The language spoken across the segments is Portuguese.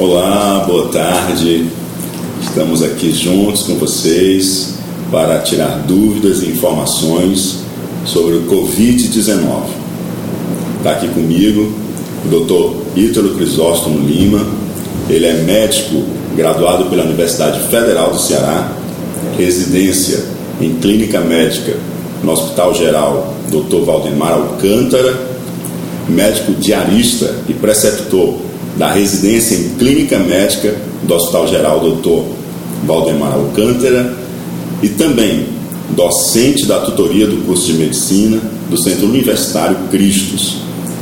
Olá, boa tarde. Estamos aqui juntos com vocês para tirar dúvidas e informações sobre o Covid-19. Está aqui comigo o Dr. Ítalo Crisóstomo Lima. Ele é médico graduado pela Universidade Federal do Ceará, residência em clínica médica no Hospital Geral Dr. Valdemar Alcântara, médico diarista e preceptor da residência em clínica médica do Hospital Geral Dr. Valdemar Alcântara e também docente da tutoria do curso de medicina do Centro Universitário Cristos,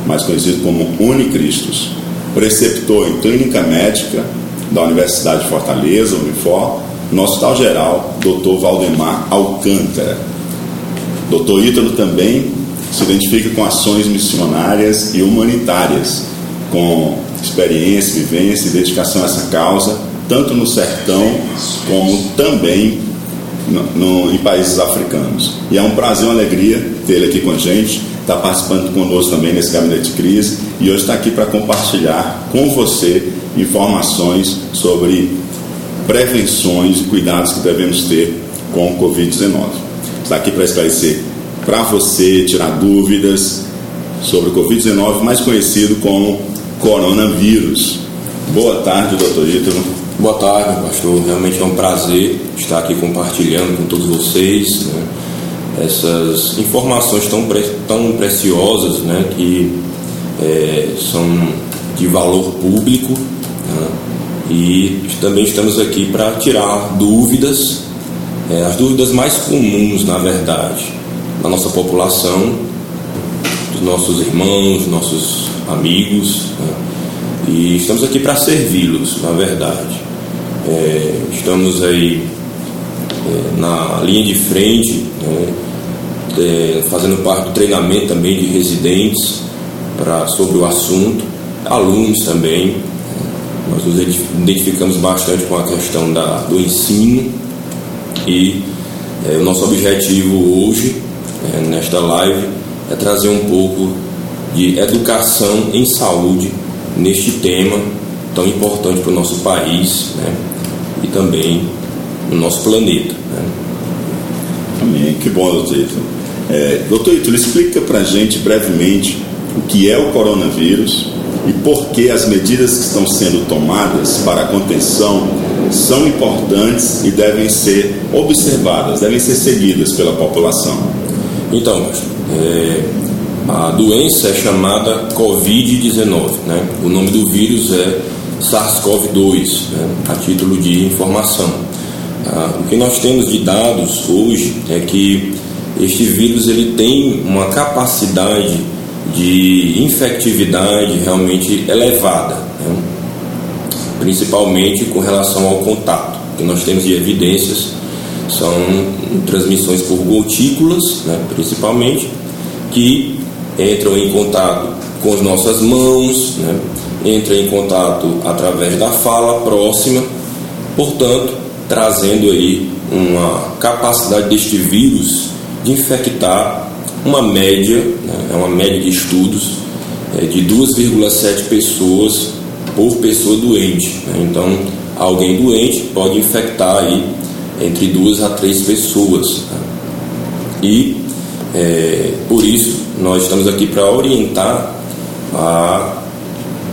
mais conhecido como Unicristos, preceptor em clínica médica da Universidade de Fortaleza, Unifor, no Hospital Geral Dr. Valdemar Alcântara. Dr. Ítalo também se identifica com ações missionárias e humanitárias, com experiência, vivência e dedicação a essa causa, tanto no sertão como também no, no, em países africanos. E é um prazer, uma alegria tê-lo aqui com a gente, está participando conosco também nesse gabinete de crise e hoje está aqui para compartilhar com você informações sobre prevenções e cuidados que devemos ter com o Covid-19. Está aqui para esclarecer para você, tirar dúvidas sobre o Covid-19, mais conhecido como coronavírus. Boa tarde, doutor Ítalo. Boa tarde, pastor. Realmente é um prazer estar aqui compartilhando com todos vocês né, essas informações tão, pre tão preciosas né, que é, são de valor público né, e também estamos aqui para tirar dúvidas, é, as dúvidas mais comuns, na verdade, da nossa população, dos nossos irmãos, nossos amigos, né, e estamos aqui para servi-los, na verdade. É, estamos aí é, na linha de frente, né, é, fazendo parte do treinamento também de residentes pra, sobre o assunto, alunos também. Nós nos identificamos bastante com a questão da, do ensino e é, o nosso objetivo hoje, é, nesta live, é trazer um pouco de educação em saúde neste tema tão importante para o nosso país né, e também no nosso planeta. Né. Amém. Que bom, doutor Ítalo. É, doutor Ítalo, explica para a gente brevemente o que é o coronavírus e por que as medidas que estão sendo tomadas para a contenção são importantes e devem ser observadas, devem ser seguidas pela população. Então, é, a doença é chamada Covid-19, né? o nome do vírus é SARS-CoV-2, né? a título de informação. Ah, o que nós temos de dados hoje é que este vírus ele tem uma capacidade de infectividade realmente elevada, né? principalmente com relação ao contato. O que nós temos de evidências são transmissões por gotículas, né? principalmente, que entram em contato com as nossas mãos, né? entram em contato através da fala próxima, portanto, trazendo aí uma capacidade deste vírus de infectar uma média, né, é uma média de estudos, é, de 2,7 pessoas por pessoa doente. Né? Então, alguém doente pode infectar aí entre duas a três pessoas. Né? E é, por isso nós estamos aqui para orientar a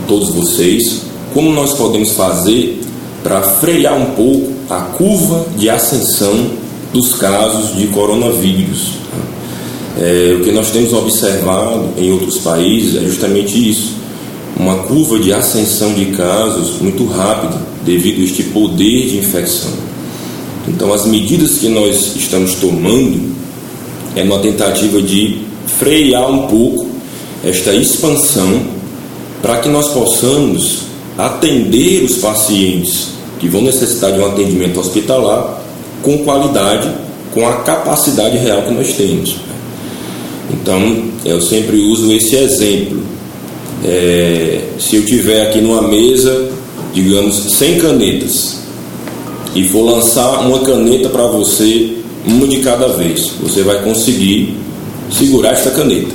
todos vocês como nós podemos fazer para frear um pouco a curva de ascensão dos casos de coronavírus. É, o que nós temos observado em outros países é justamente isso: uma curva de ascensão de casos muito rápida devido a este poder de infecção. Então, as medidas que nós estamos tomando é uma tentativa de frear um pouco esta expansão para que nós possamos atender os pacientes que vão necessitar de um atendimento hospitalar com qualidade, com a capacidade real que nós temos. Então, eu sempre uso esse exemplo. É, se eu tiver aqui numa mesa, digamos, 100 canetas, e for lançar uma caneta para você, uma de cada vez, você vai conseguir segurar esta caneta.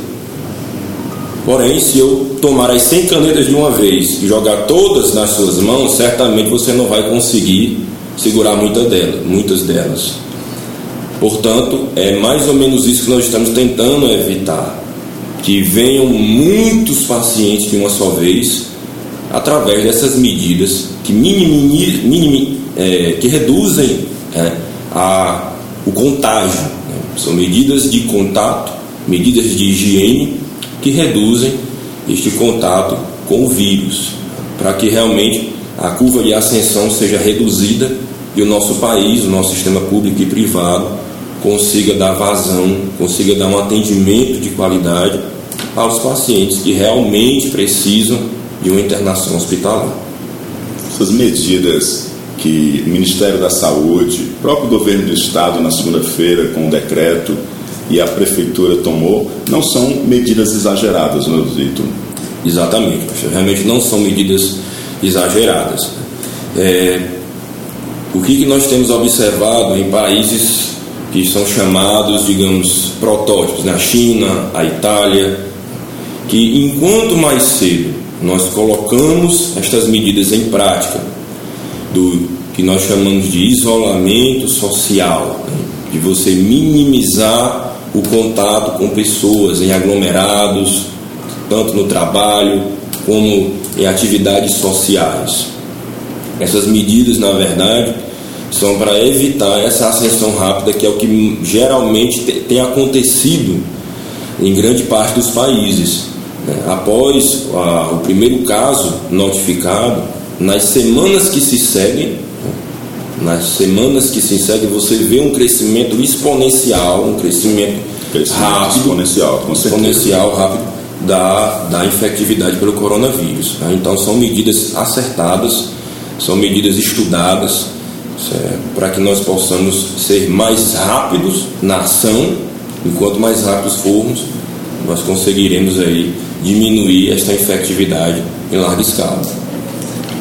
Porém, se eu tomar as 100 canetas de uma vez e jogar todas nas suas mãos, certamente você não vai conseguir segurar muita delas, muitas delas. Portanto, é mais ou menos isso que nós estamos tentando evitar: que venham muitos pacientes de uma só vez, através dessas medidas que, minimi, minimi, é, que reduzem é, a, o contágio. Né? São medidas de contato, medidas de higiene que reduzem este contato com o vírus, para que realmente a curva de ascensão seja reduzida e o nosso país, o nosso sistema público e privado consiga dar vazão, consiga dar um atendimento de qualidade aos pacientes que realmente precisam de uma internação hospitalar. Essas medidas que o Ministério da Saúde, o próprio governo do Estado, na segunda-feira, com o decreto, e a Prefeitura tomou, não são medidas exageradas, não é, Vitor? Exatamente, realmente não são medidas exageradas. É, o que, que nós temos observado em países que são chamados, digamos, protótipos, na China, a Itália, que enquanto mais cedo nós colocamos estas medidas em prática, do que nós chamamos de isolamento social, né? de você minimizar o contato com pessoas em aglomerados, tanto no trabalho como em atividades sociais. Essas medidas, na verdade, são para evitar essa ascensão rápida, que é o que geralmente tem acontecido em grande parte dos países. Né? Após o primeiro caso notificado, nas semanas que se seguem, nas semanas que se seguem, você vê um crescimento exponencial, um crescimento, crescimento rápido, exponencial, exponencial rápido da, da infectividade pelo coronavírus. Né? Então são medidas acertadas, são medidas estudadas para que nós possamos ser mais rápidos na ação. Enquanto mais rápidos formos, nós conseguiremos aí diminuir esta infectividade em larga escala.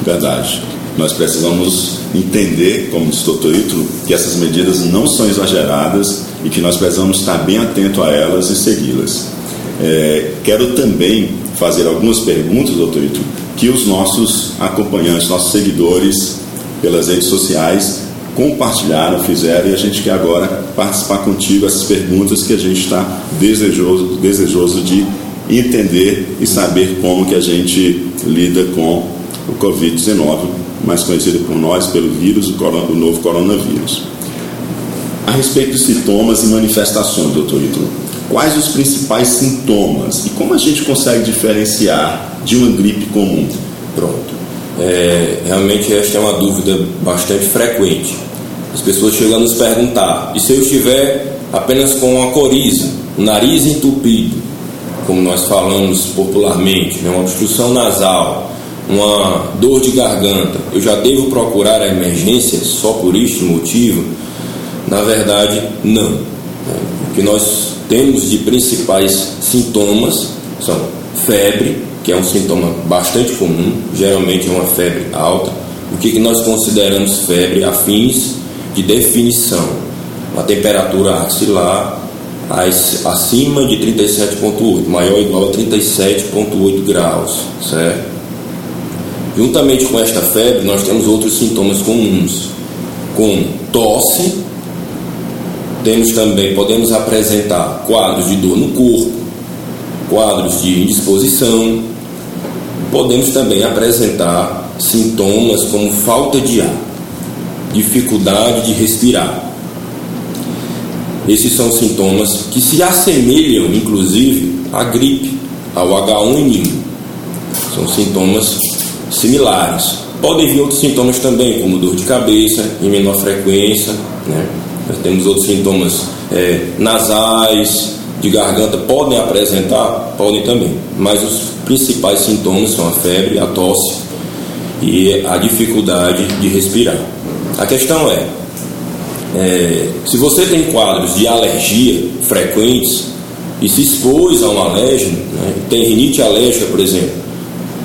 Verdade. Nós precisamos entender, como disse o doutor Ítalo, que essas medidas não são exageradas e que nós precisamos estar bem atento a elas e segui-las. É, quero também fazer algumas perguntas, doutor Ítalo, que os nossos acompanhantes, nossos seguidores pelas redes sociais compartilharam, fizeram e a gente quer agora participar contigo essas perguntas que a gente está desejoso, desejoso de entender e saber como que a gente lida com o Covid-19, mais conhecido por nós pelo vírus, o novo coronavírus. A respeito de sintomas e manifestações, doutor Ítalo, quais os principais sintomas e como a gente consegue diferenciar de uma gripe comum? Pronto. É, realmente esta é uma dúvida bastante frequente. As pessoas chegam a nos perguntar: e se eu estiver apenas com a coriza, o nariz entupido, como nós falamos popularmente, né, uma obstrução nasal, uma dor de garganta, eu já devo procurar a emergência só por este motivo? Na verdade, não. O que nós temos de principais sintomas são febre, que é um sintoma bastante comum, geralmente é uma febre alta. O que, que nós consideramos febre a fins de definição? Uma temperatura axilar acima de 37,8, maior ou igual a 37,8 graus, certo? Juntamente com esta febre, nós temos outros sintomas comuns, como tosse, temos também, podemos apresentar quadros de dor no corpo, quadros de indisposição, podemos também apresentar sintomas como falta de ar, dificuldade de respirar. Esses são sintomas que se assemelham, inclusive, à gripe, ao H1N1. São sintomas similares. Podem vir outros sintomas também, como dor de cabeça em menor frequência. Né? Nós temos outros sintomas é, nasais, de garganta, podem apresentar? Podem também. Mas os principais sintomas são a febre, a tosse e a dificuldade de respirar. A questão é, é, se você tem quadros de alergia frequentes e se expôs a um alérgeno, né, tem rinite alérgica, por exemplo,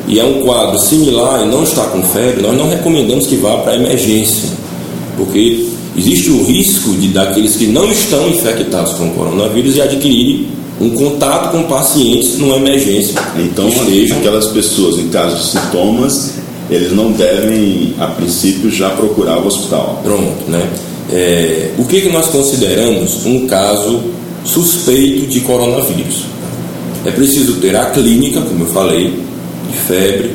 e é um quadro similar e não está com febre, nós não recomendamos que vá para a emergência, porque existe o risco de daqueles que não estão infectados com o coronavírus e adquirirem um contato com pacientes numa emergência. Então, estejam... aquelas pessoas, em caso de sintomas, eles não devem, a princípio, já procurar o hospital. Pronto, né? É, o que, que nós consideramos um caso suspeito de coronavírus? É preciso ter a clínica, como eu falei, de febre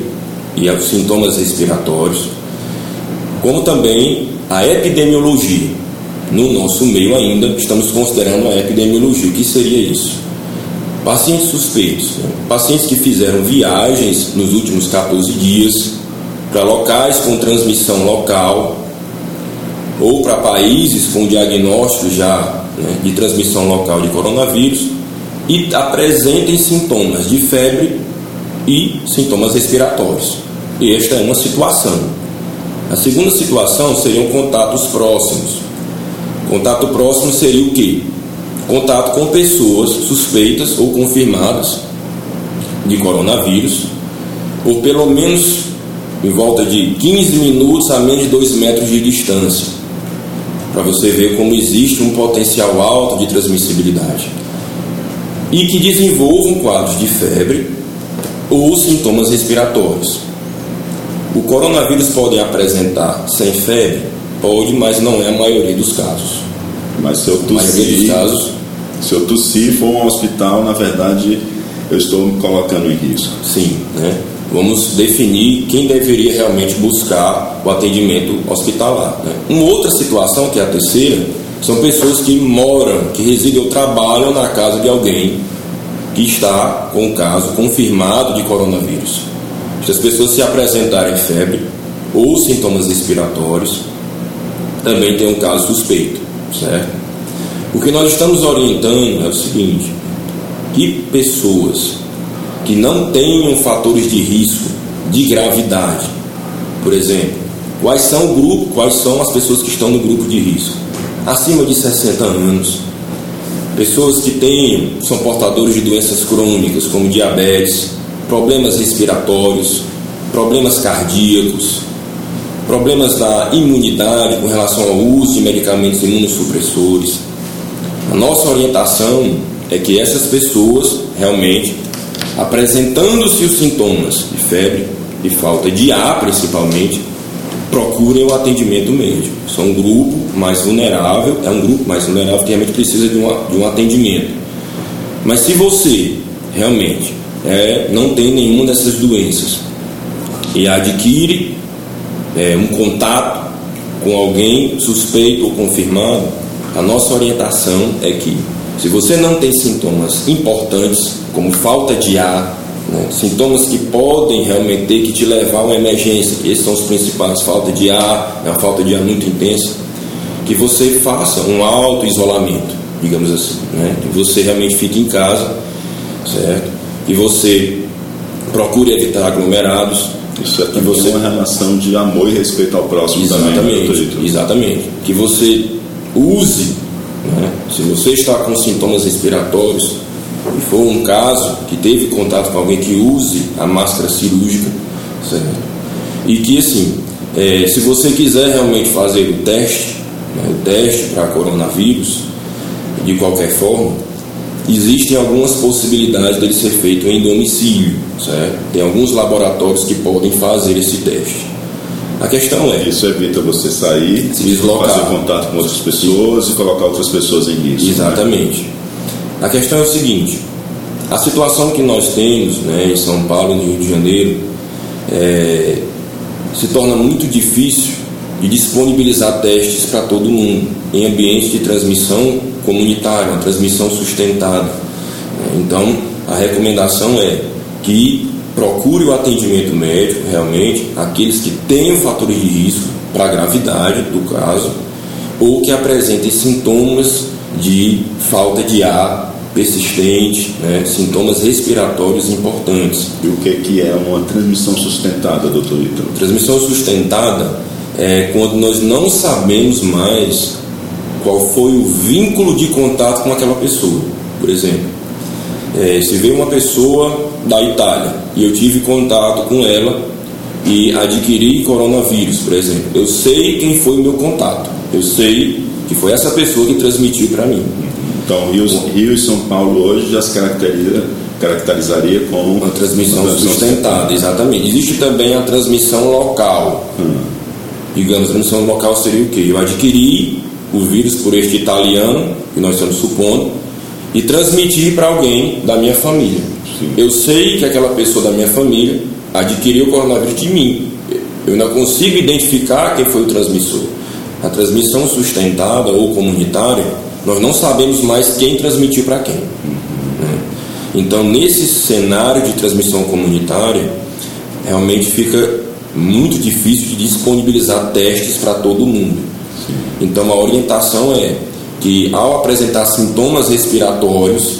e os sintomas respiratórios, como também a epidemiologia. No nosso meio ainda estamos considerando a epidemiologia. O que seria isso? Pacientes suspeitos, pacientes que fizeram viagens nos últimos 14 dias para locais com transmissão local ou para países com diagnóstico já né, de transmissão local de coronavírus e apresentem sintomas de febre e sintomas respiratórios. E esta é uma situação. A segunda situação seriam contatos próximos. Contato próximo seria o quê? Contato com pessoas suspeitas ou confirmadas de coronavírus, ou pelo menos em volta de 15 minutos a menos de 2 metros de distância, para você ver como existe um potencial alto de transmissibilidade e que desenvolvam quadros de febre ou sintomas respiratórios. O coronavírus pode apresentar sem febre? Pode, mas não é a maioria dos casos. Mas se eu tossir, casos, se eu tossir for um hospital, na verdade, eu estou me colocando em risco. Sim, né? Vamos definir quem deveria realmente buscar o atendimento hospitalar. Né? Uma outra situação, que é a terceira, são pessoas que moram, que residem ou trabalham na casa de alguém está com o caso confirmado de coronavírus. Se as pessoas se apresentarem febre ou sintomas respiratórios, também tem um caso suspeito, certo? O que nós estamos orientando é o seguinte: que pessoas que não tenham fatores de risco de gravidade, por exemplo, quais são o grupo, quais são as pessoas que estão no grupo de risco? acima de 60 anos, pessoas que têm, são portadores de doenças crônicas como diabetes, problemas respiratórios, problemas cardíacos, problemas da imunidade com relação ao uso de medicamentos imunossupressores. A nossa orientação é que essas pessoas realmente apresentando-se os sintomas de febre, de falta de ar principalmente, procurem o atendimento médico. São um grupo mais vulnerável, é um grupo mais vulnerável que realmente precisa de, uma, de um atendimento. Mas se você realmente é, não tem nenhuma dessas doenças e adquire é, um contato com alguém suspeito ou confirmado, a nossa orientação é que se você não tem sintomas importantes, como falta de ar, né? Sintomas que podem realmente ter que te levar a uma emergência, esses são os principais: falta de ar, é uma falta de ar muito intensa. Que você faça um auto-isolamento, digamos assim, né? que você realmente fique em casa, certo? Que você procure evitar aglomerados. Isso é que você uma relação de amor e respeito ao próximo exatamente, também. Né, exatamente. Que você use, né? se você está com sintomas respiratórios, e for um caso que teve contato com alguém que use a máscara cirúrgica, certo? E que assim, é, se você quiser realmente fazer o teste, né, o teste para coronavírus, de qualquer forma, existem algumas possibilidades dele ser feito em domicílio, certo? Tem alguns laboratórios que podem fazer esse teste. A questão é. Isso evita você sair, se deslocar, fazer contato com outras pessoas Sim. e colocar outras pessoas em risco. Né? Exatamente. Né? A questão é o seguinte: a situação que nós temos né, em São Paulo, no Rio de Janeiro, é, se torna muito difícil de disponibilizar testes para todo mundo em ambientes de transmissão comunitária, uma transmissão sustentada. Então, a recomendação é que procure o atendimento médico realmente aqueles que tenham fatores de risco para a gravidade do caso ou que apresentem sintomas de falta de ar persistente, né, sintomas respiratórios importantes. E o que, que é uma transmissão sustentada, doutor Ítalo? Transmissão sustentada é quando nós não sabemos mais qual foi o vínculo de contato com aquela pessoa. Por exemplo, é, se veio uma pessoa da Itália e eu tive contato com ela e adquiri coronavírus, por exemplo, eu sei quem foi o meu contato, eu sei que foi essa pessoa que transmitiu para mim. Então, Rio, Rio e São Paulo hoje já se caracteriza, caracterizaria como uma transmissão, uma transmissão sustentada, exatamente. Existe também a transmissão local. Hum. Digamos, a transmissão local seria o quê? Eu adquiri o vírus por este italiano, que nós estamos supondo, e transmitir para alguém da minha família. Sim. Eu sei que aquela pessoa da minha família adquiriu o coronavírus de mim. Eu ainda consigo identificar quem foi o transmissor. A transmissão sustentada ou comunitária, nós não sabemos mais quem transmitiu para quem. Né? Então, nesse cenário de transmissão comunitária, realmente fica muito difícil de disponibilizar testes para todo mundo. Então, a orientação é que, ao apresentar sintomas respiratórios,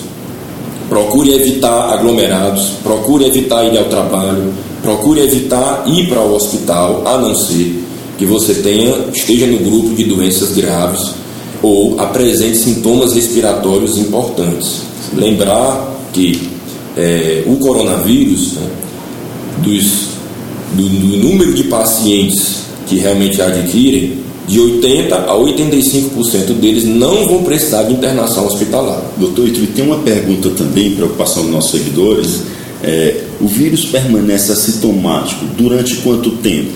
procure evitar aglomerados, procure evitar ir ao trabalho, procure evitar ir para o hospital, a não ser que você tenha, esteja no grupo de doenças graves ou apresente sintomas respiratórios importantes. Lembrar que é, o coronavírus, né, dos, do, do número de pacientes que realmente adquirem, de 80% a 85% deles não vão precisar de internação hospitalar. Doutor Itri, tem uma pergunta também, preocupação dos nossos seguidores. É, o vírus permanece assintomático durante quanto tempo?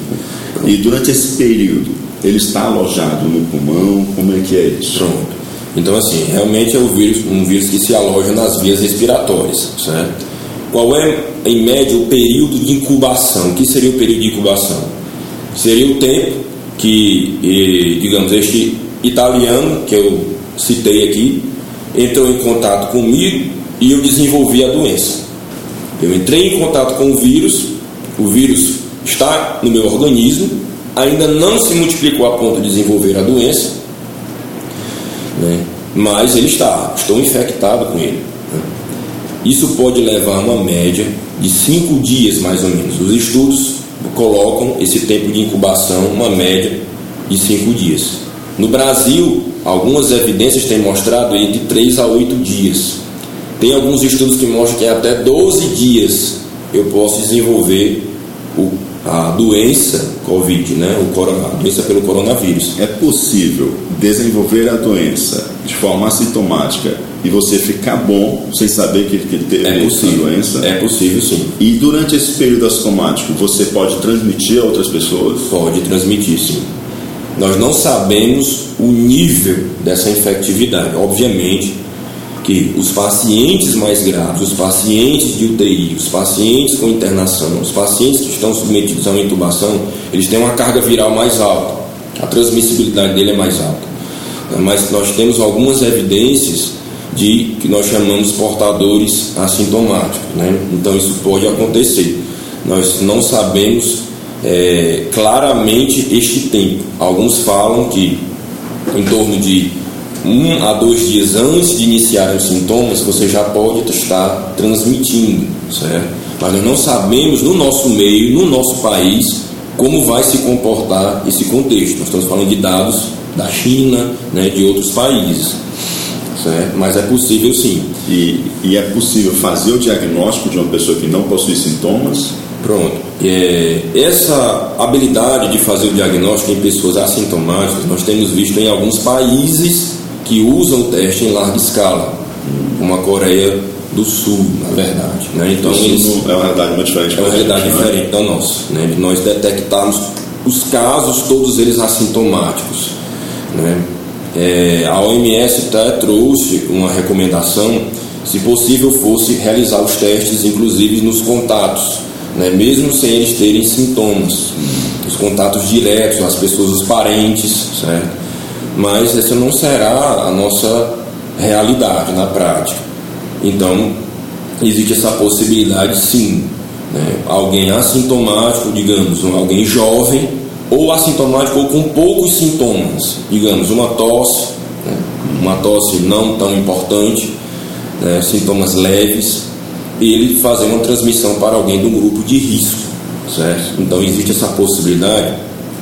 E durante esse período, ele está alojado no pulmão? Como é que é isso? Pronto. Então, assim, realmente é um vírus, um vírus que se aloja nas vias respiratórias, certo? Qual é, em média, o período de incubação? O que seria o período de incubação? Seria o tempo que, digamos, este italiano que eu citei aqui entrou em contato comigo e eu desenvolvi a doença. Eu entrei em contato com o vírus, o vírus está no meu organismo, ainda não se multiplicou a ponto de desenvolver a doença, né? mas ele está, estou infectado com ele. Né? Isso pode levar uma média de cinco dias mais ou menos. Os estudos colocam esse tempo de incubação, uma média de cinco dias. No Brasil, algumas evidências têm mostrado entre 3 a 8 dias. Tem alguns estudos que mostram que até 12 dias eu posso desenvolver o, a doença Covid, né? o corona, a doença pelo coronavírus. É possível desenvolver a doença de forma assintomática e você ficar bom sem saber que, que teve é possível, doença? É possível, sim. E durante esse período assintomático, você pode transmitir a outras pessoas? Pode transmitir, sim. Nós não sabemos o nível dessa infectividade. Obviamente que os pacientes mais graves, os pacientes de UTI, os pacientes com internação, os pacientes que estão submetidos a uma intubação, eles têm uma carga viral mais alta. A transmissibilidade dele é mais alta. Mas nós temos algumas evidências de que nós chamamos portadores assintomáticos. Né? Então isso pode acontecer. Nós não sabemos é, claramente este tempo. Alguns falam que em torno de um a dois dias antes de iniciar os sintomas você já pode estar transmitindo, certo? Mas nós não sabemos no nosso meio, no nosso país, como vai se comportar esse contexto. Nós estamos falando de dados da China, né, de outros países certo? mas é possível sim. E, e é possível fazer o diagnóstico de uma pessoa que não possui sintomas? Pronto. É, essa habilidade de fazer o diagnóstico em pessoas assintomáticas nós temos visto em alguns países que usam o teste em larga escala, como a Coreia do Sul, na verdade. Né? Então, Isso é uma realidade muito diferente. É uma realidade gente, diferente da nossa. Né? Nós detectarmos os casos, todos eles assintomáticos. Né? É, a OMS até trouxe uma recomendação, se possível fosse realizar os testes, inclusive nos contatos, né, mesmo sem eles terem sintomas, os contatos diretos, as pessoas, os parentes, certo? Mas essa não será a nossa realidade na prática. Então, existe essa possibilidade sim. Né? Alguém assintomático, digamos, alguém jovem, ou assintomático ou com poucos sintomas, digamos, uma tosse, né? uma tosse não tão importante, né? sintomas leves, ele fazer uma transmissão para alguém do grupo de risco, certo? Então existe essa possibilidade?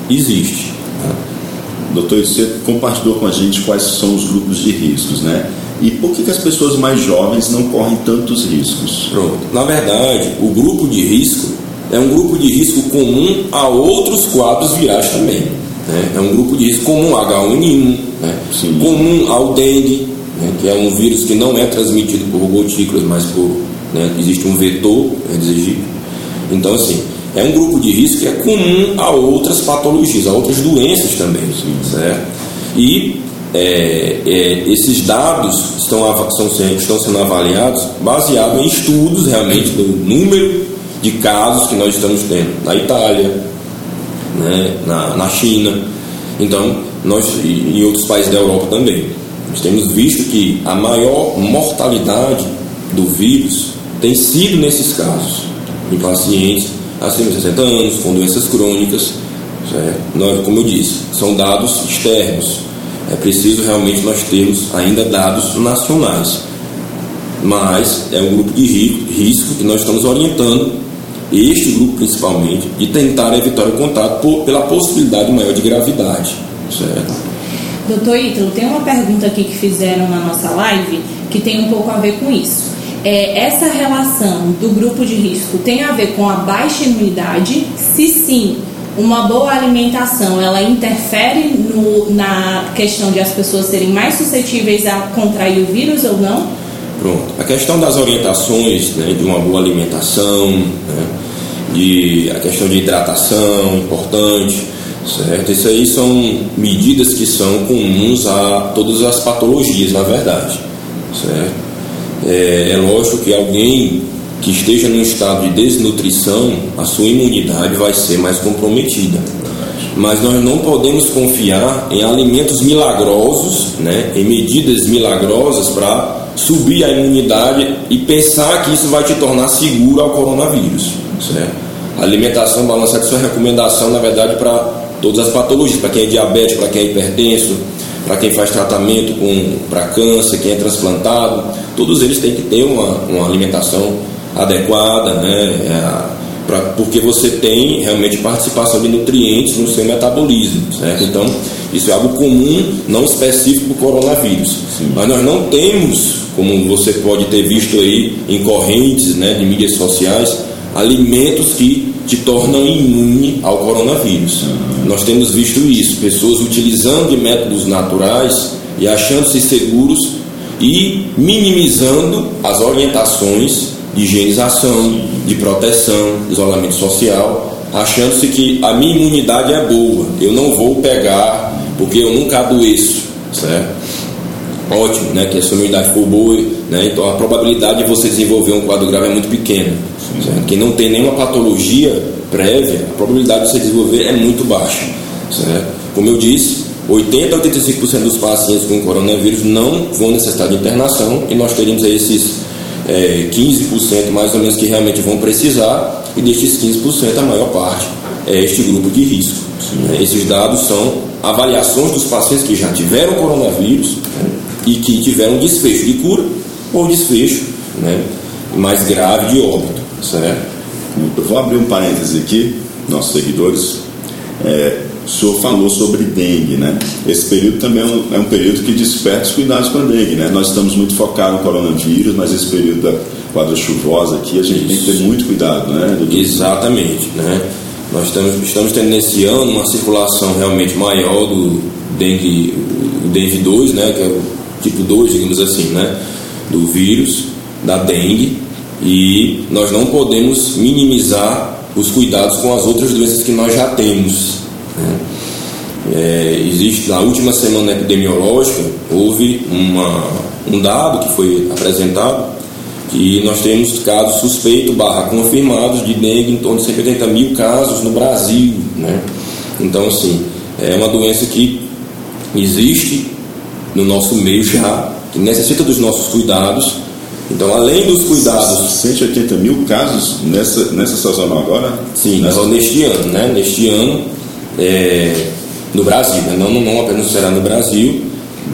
Existe. Né? Doutor, você compartilhou com a gente quais são os grupos de riscos, né? E por que, que as pessoas mais jovens não correm tantos riscos? Pronto. Na verdade, o grupo de risco é um grupo de risco comum a outros quadros virais também. Né? É um grupo de risco comum H1N1, né? comum ao dengue, né, que é um vírus que não é transmitido por gotículas, mas por né, existe um vetor, é dizer, então assim é um grupo de risco que é comum a outras patologias, a outras doenças também, certo? E é, é, esses dados estão, são, estão sendo avaliados baseado em estudos realmente do número de casos que nós estamos tendo na Itália, né, na, na China, então nós e em outros países da Europa também. Nós temos visto que a maior mortalidade do vírus tem sido nesses casos, em pacientes acima de 60 anos, com doenças crônicas. Nós, como eu disse, são dados externos. É preciso realmente nós termos ainda dados nacionais. Mas é um grupo de risco que nós estamos orientando, este grupo principalmente, de tentar evitar o contato por, pela possibilidade maior de gravidade. Certo? Doutor Ítalo, tem uma pergunta aqui que fizeram na nossa live que tem um pouco a ver com isso é, essa relação do grupo de risco tem a ver com a baixa imunidade? Se sim, uma boa alimentação ela interfere no, na questão de as pessoas serem mais suscetíveis a contrair o vírus ou não? Pronto. A questão das orientações né, de uma boa alimentação, né, de, a questão de hidratação importante, certo? Isso aí são medidas que são comuns a todas as patologias, na verdade, certo? É, é lógico que alguém que esteja num estado de desnutrição, a sua imunidade vai ser mais comprometida. Mas nós não podemos confiar em alimentos milagrosos, né, em medidas milagrosas para subir a imunidade e pensar que isso vai te tornar seguro ao coronavírus. Certo? A alimentação balançada é uma recomendação, na verdade, para todas as patologias, para quem é diabético, para quem é hipertenso, para quem faz tratamento para câncer, quem é transplantado, todos eles têm que ter uma, uma alimentação adequada, né? É, pra, porque você tem realmente participação de nutrientes no seu metabolismo, certo? Então, isso é algo comum, não específico para o coronavírus. Sim. Mas nós não temos, como você pode ter visto aí em correntes né, de mídias sociais, alimentos que te tornam imune ao coronavírus. Nós temos visto isso, pessoas utilizando de métodos naturais e achando-se seguros e minimizando as orientações de higienização, de proteção, isolamento social, achando-se que a minha imunidade é boa, eu não vou pegar porque eu nunca adoeço, certo? Ótimo, né? Que a sua imunidade for boa, né? Então a probabilidade de você desenvolver um quadro grave é muito pequena. Certo? Quem não tem nenhuma patologia prévia, a probabilidade de você desenvolver é muito baixa. Certo? Como eu disse, 80 a 85% dos pacientes com coronavírus não vão necessitar de internação e nós teríamos esses é, 15% mais ou menos que realmente vão precisar e destes 15% a maior parte é este grupo de risco. Né? Esses dados são avaliações dos pacientes que já tiveram coronavírus né? e que tiveram desfecho de cura ou desfecho né? mais grave de óbito certo? Eu vou abrir um parêntese aqui, nossos seguidores. É, o senhor falou sobre dengue, né? Esse período também é um, é um, período que desperta os cuidados com a dengue, né? Nós estamos muito focados no coronavírus, mas esse período da quadra chuvosa aqui, a gente Isso. tem que ter muito cuidado, né? Exatamente, né? Nós estamos, estamos tendo nesse ano uma circulação realmente maior do dengue, o dengue 2, né? Que é o tipo 2, digamos assim, né? Do vírus, da dengue, e nós não podemos minimizar os cuidados com as outras doenças que nós já temos. Né? É, existe na última semana epidemiológica houve uma, um dado que foi apresentado que nós temos casos suspeitos barra confirmados de dengue em torno de 180 mil casos no Brasil, né? Então assim é uma doença que existe no nosso meio já que necessita dos nossos cuidados então, além dos cuidados. 180 mil casos nessa, nessa sazonal agora? Sim, nessa... neste ano, né? Neste ano, é, no Brasil, né? não, não apenas será no Brasil,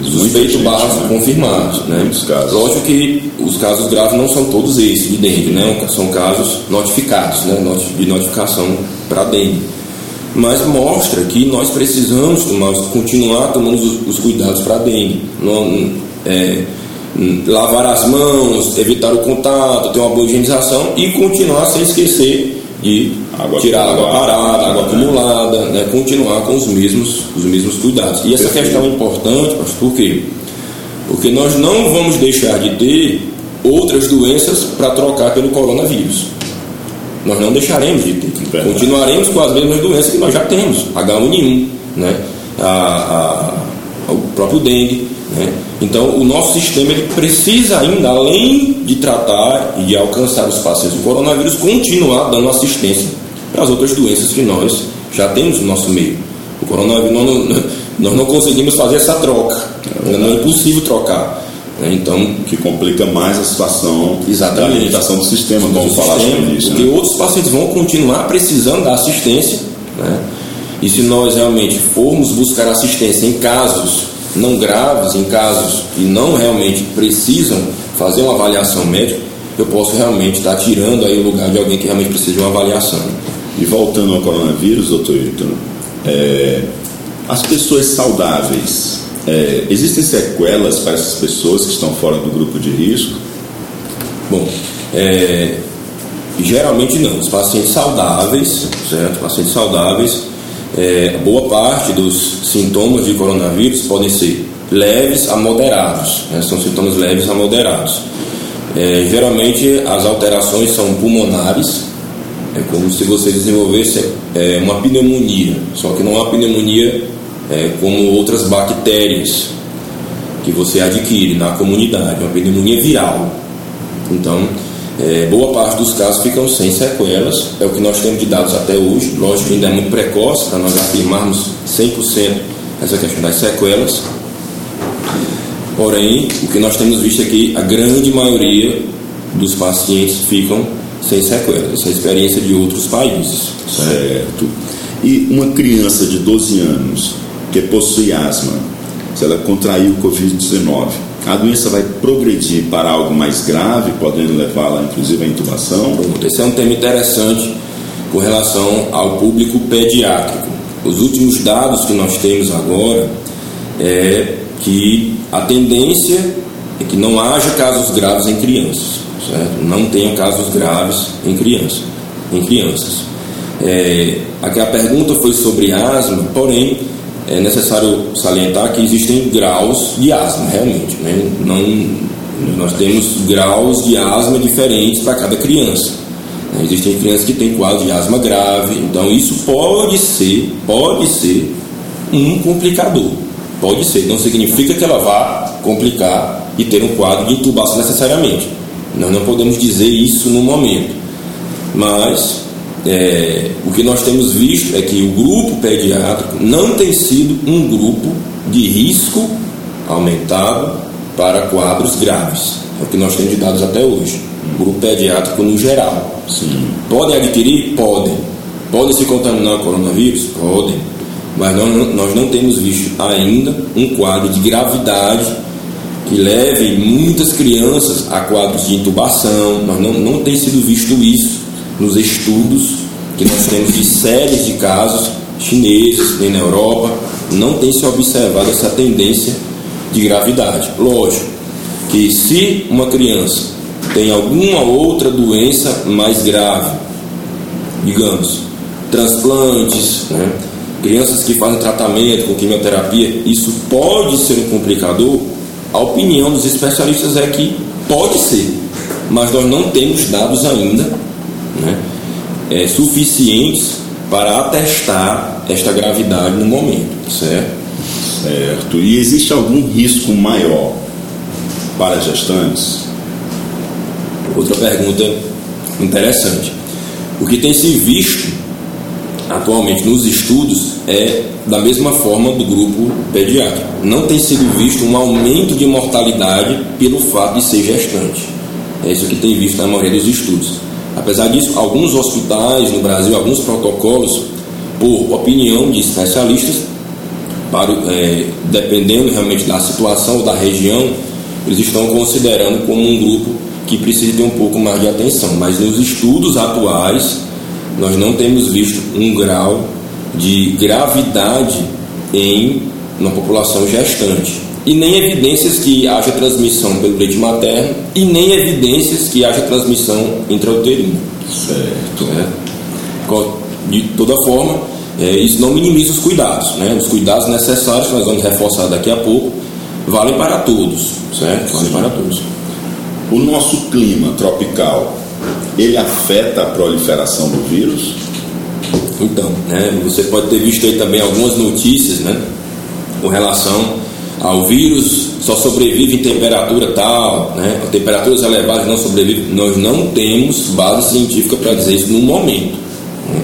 suspeito barra né? confirmados, né? Muitos casos. Lógico que os casos graves não são todos esses de dengue, né? São casos notificados, né? De notificação para dengue. Mas mostra que nós precisamos tomar, continuar tomando os, os cuidados para dengue. Não, é, lavar as mãos, evitar o contato, ter uma boa higienização e continuar sem esquecer de água tirar água parada, água né? acumulada, né? continuar com os mesmos, os mesmos cuidados. E essa questão é importante, por quê? Porque nós não vamos deixar de ter outras doenças para trocar pelo coronavírus. Nós não deixaremos de ter. Continuaremos com as mesmas doenças que nós já temos, H1N1, né? a, a, o próprio dengue. Né? Então, o nosso sistema ele precisa ainda, além de tratar e de alcançar os pacientes do coronavírus, continuar dando assistência para as outras doenças que nós já temos no nosso meio. O coronavírus, nós não, nós não conseguimos fazer essa troca, é não é impossível trocar. Né? Então, que complica mais a situação exatamente. da alimentação do sistema, vamos falar sobre isso. Porque né? outros pacientes vão continuar precisando da assistência, né? e se nós realmente formos buscar assistência em casos não graves, em casos que não realmente precisam fazer uma avaliação médica, eu posso realmente estar tirando aí o lugar de alguém que realmente precisa de uma avaliação. E voltando ao coronavírus, doutor Hilton, é, as pessoas saudáveis, é, existem sequelas para essas pessoas que estão fora do grupo de risco? Bom, é, geralmente não. Os pacientes saudáveis, certo? Pacientes saudáveis, é, boa parte dos sintomas de coronavírus podem ser leves a moderados, né? são sintomas leves a moderados. É, geralmente as alterações são pulmonares, é como se você desenvolvesse é, uma pneumonia, só que não é uma pneumonia é, como outras bactérias que você adquire na comunidade, uma pneumonia viral. Então, é, boa parte dos casos ficam sem sequelas, é o que nós temos de dados até hoje. Lógico que ainda é muito precoce para nós afirmarmos 100% essa questão das sequelas. Porém, o que nós temos visto aqui, a grande maioria dos pacientes ficam sem sequelas. Essa é a experiência de outros países. Certo. E uma criança de 12 anos que possui asma, se ela contrair o Covid-19, a doença vai progredir para algo mais grave, podendo levá-la inclusive à intubação? Esse é um tema interessante com relação ao público pediátrico. Os últimos dados que nós temos agora é que a tendência é que não haja casos graves em crianças, certo? Não tenha casos graves em crianças. Em crianças. É, aqui a pergunta foi sobre asma, porém é necessário salientar que existem graus de asma, realmente. Né? Não, nós temos graus de asma diferentes para cada criança. Né? Existem crianças que têm quadro de asma grave, então isso pode ser, pode ser um complicador. Pode ser, não significa que ela vá complicar e ter um quadro de intubação necessariamente. Nós não podemos dizer isso no momento. Mas é, o que nós temos visto é que o grupo pediátrico não tem sido um grupo de risco aumentado para quadros graves. É o que nós temos de dados até hoje. O grupo pediátrico no geral. Sim. Podem adquirir? Podem. Podem se contaminar com coronavírus? Podem. Mas nós, nós não temos visto ainda um quadro de gravidade que leve muitas crianças a quadros de intubação. Mas não, não tem sido visto isso nos estudos que nós temos de séries de casos chineses nem na Europa, não tem se observado essa tendência de gravidade. Lógico que se uma criança tem alguma outra doença mais grave, digamos, transplantes, né? crianças que fazem tratamento com quimioterapia, isso pode ser um complicador. A opinião dos especialistas é que pode ser, mas nós não temos dados ainda né, é, suficientes para atestar esta gravidade no momento, certo? Certo. E existe algum risco maior para gestantes? Outra pergunta interessante. O que tem se visto atualmente nos estudos é da mesma forma do grupo pediátrico. Não tem sido visto um aumento de mortalidade pelo fato de ser gestante. É isso que tem visto na maioria dos estudos. Apesar disso, alguns hospitais no Brasil, alguns protocolos, por opinião de especialistas, para, é, dependendo realmente da situação ou da região, eles estão considerando como um grupo que precisa ter um pouco mais de atenção. Mas nos estudos atuais, nós não temos visto um grau de gravidade em uma população gestante e nem evidências que haja transmissão pelo leite materno e nem evidências que haja transmissão intrauterina. Certo. É. De toda forma, é, isso não minimiza os cuidados, né? os cuidados necessários que nós vamos reforçar daqui a pouco, vale para todos, certo? Vale para todos. O nosso clima tropical, ele afeta a proliferação do vírus? Então, né, você pode ter visto aí também algumas notícias, né, com relação ao vírus só sobrevive em temperatura tal, né, temperaturas elevadas não sobrevivem. Nós não temos base científica para dizer isso no momento. Né.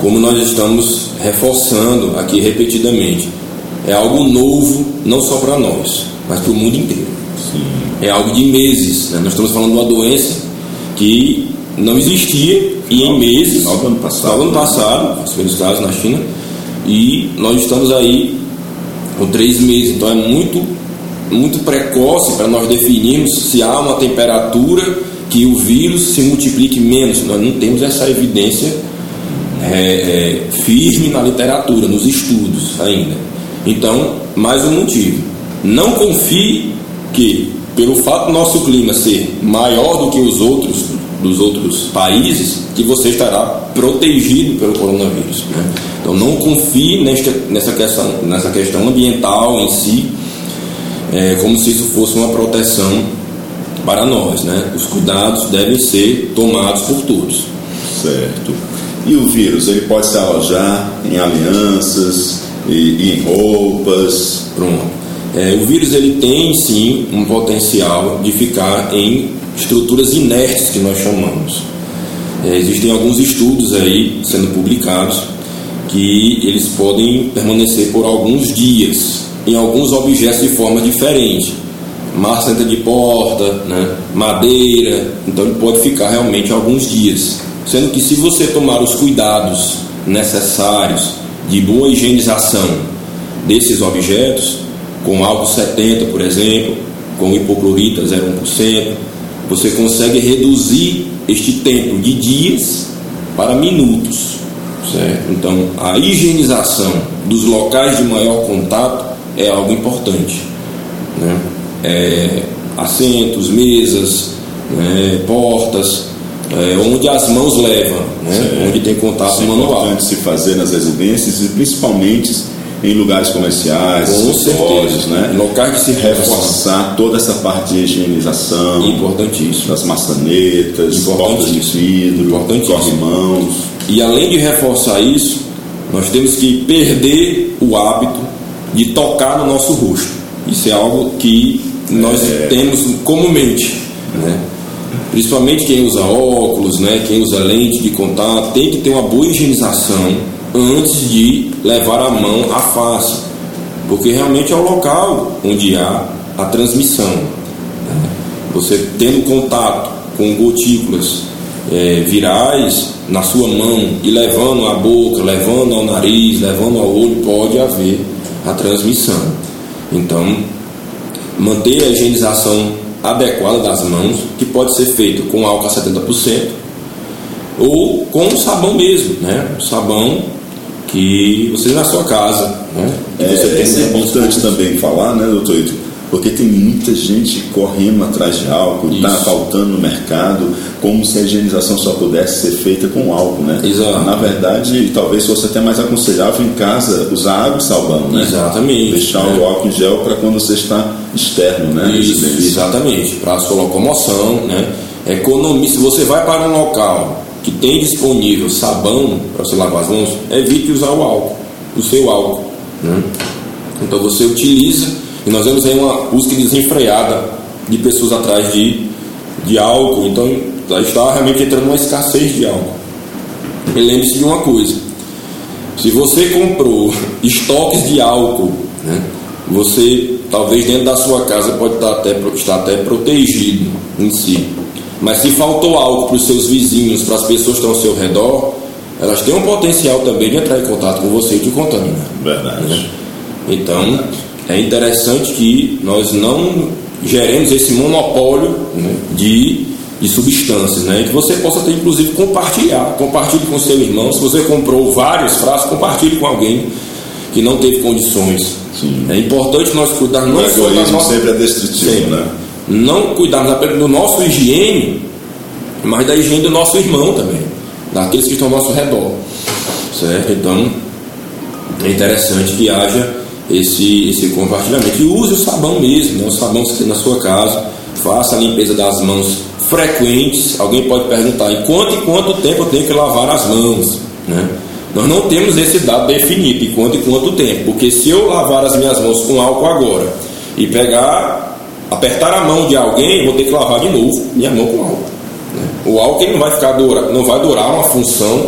Como nós estamos reforçando aqui repetidamente, é algo novo não só para nós, mas para o mundo inteiro. Sim. É algo de meses. Né? Nós estamos falando de uma doença que não existia e em meses, no ano passado, no ano passado, os primeiros casos na China, e nós estamos aí com três meses, então é muito, muito precoce para nós definirmos se há uma temperatura que o vírus se multiplique menos. Nós não temos essa evidência é, é, firme na literatura, nos estudos ainda. Então, mais um motivo. Não confie que, pelo fato do nosso clima ser maior do que os outros dos outros países, que você estará protegido pelo coronavírus. Né? Então, não confie nesta, nessa, questão, nessa questão ambiental em si, é, como se isso fosse uma proteção para nós. Né? Os cuidados devem ser tomados por todos. Certo. E o vírus, ele pode se alojar em alianças, e, em roupas. Pronto. É, o vírus ele tem sim um potencial de ficar em estruturas inertes que nós chamamos. É, existem alguns estudos aí sendo publicados que eles podem permanecer por alguns dias em alguns objetos de forma diferente. Massa de porta, né, madeira, então ele pode ficar realmente alguns dias. Sendo que se você tomar os cuidados necessários de boa higienização desses objetos, com álcool 70, por exemplo, com hipoclorita 0,1%, você consegue reduzir este tempo de dias para minutos. Certo? Então, a higienização dos locais de maior contato é algo importante. Né? É, assentos, mesas, né? portas, é, onde as mãos levam, né? onde tem contato Isso manual. É importante se fazer nas residências e principalmente em lugares comerciais, com certeza, né? locais de se reforçar toda essa parte de higienização, importantíssimo, das maçanetas, portas de vidro, corrimãos. E além de reforçar isso, nós temos que perder o hábito de tocar no nosso rosto. Isso é algo que nós é. temos comumente, né? Principalmente quem usa óculos, né, quem usa lente de contato, tem que ter uma boa higienização antes de levar a mão à face, porque realmente é o local onde há a transmissão. Né? Você tendo contato com gotículas é, virais na sua mão e levando à boca, levando ao nariz, levando ao olho, pode haver a transmissão. Então, manter a higienização adequada das mãos, que pode ser feito com álcool a 70% ou com sabão mesmo, né? Sabão que você na sua casa, né? É, é importante também falar, né, doutor Ito? Porque tem muita gente correndo atrás de álcool, está faltando no mercado, como se a higienização só pudesse ser feita com álcool, né? Exato. Na verdade, talvez fosse até mais aconselhável em casa usar água e sabão, né? Exatamente. Deixar né? o álcool em gel para quando você está externo, né? Isso, exatamente. Para a sua locomoção, né? Economia, se você vai para um local que tem disponível sabão para você lavar as mãos, evite usar o álcool, o seu álcool. Né? Então você utiliza e nós vemos aí uma busca desenfreada de pessoas atrás de, de álcool. Então está realmente entrando uma escassez de álcool. E lembre-se de uma coisa: se você comprou estoques de álcool, né, você talvez dentro da sua casa pode estar até, estar até protegido em si. Mas se faltou álcool para os seus vizinhos, para as pessoas que estão ao seu redor, elas têm um potencial também de entrar em contato com você e te contaminar. Verdade. Né? Então, é interessante que nós não geremos esse monopólio né, de, de substâncias, né, que você possa ter, inclusive, compartilhar. Compartilhe com seu irmão. Se você comprou vários frascos, compartilhe com alguém que não teve condições. Sim. É importante nós cuidarmos não só da nossa... sempre é destrutivo, sempre. né? Não cuidarmos apenas do nosso higiene, mas da higiene do nosso irmão também, daqueles que estão ao nosso redor. Certo? Então, é interessante que haja esse, esse compartilhamento. E use o sabão mesmo, né? o sabão que tem na sua casa, faça a limpeza das mãos frequentes. Alguém pode perguntar, em quanto e quanto tempo eu tenho que lavar as mãos? Né? Nós não temos esse dado definido, em quanto e quanto tempo, porque se eu lavar as minhas mãos com álcool agora e pegar, apertar a mão de alguém, vou ter que lavar de novo minha mão com álcool. Né? O álcool não vai ficar dura, não vai durar uma função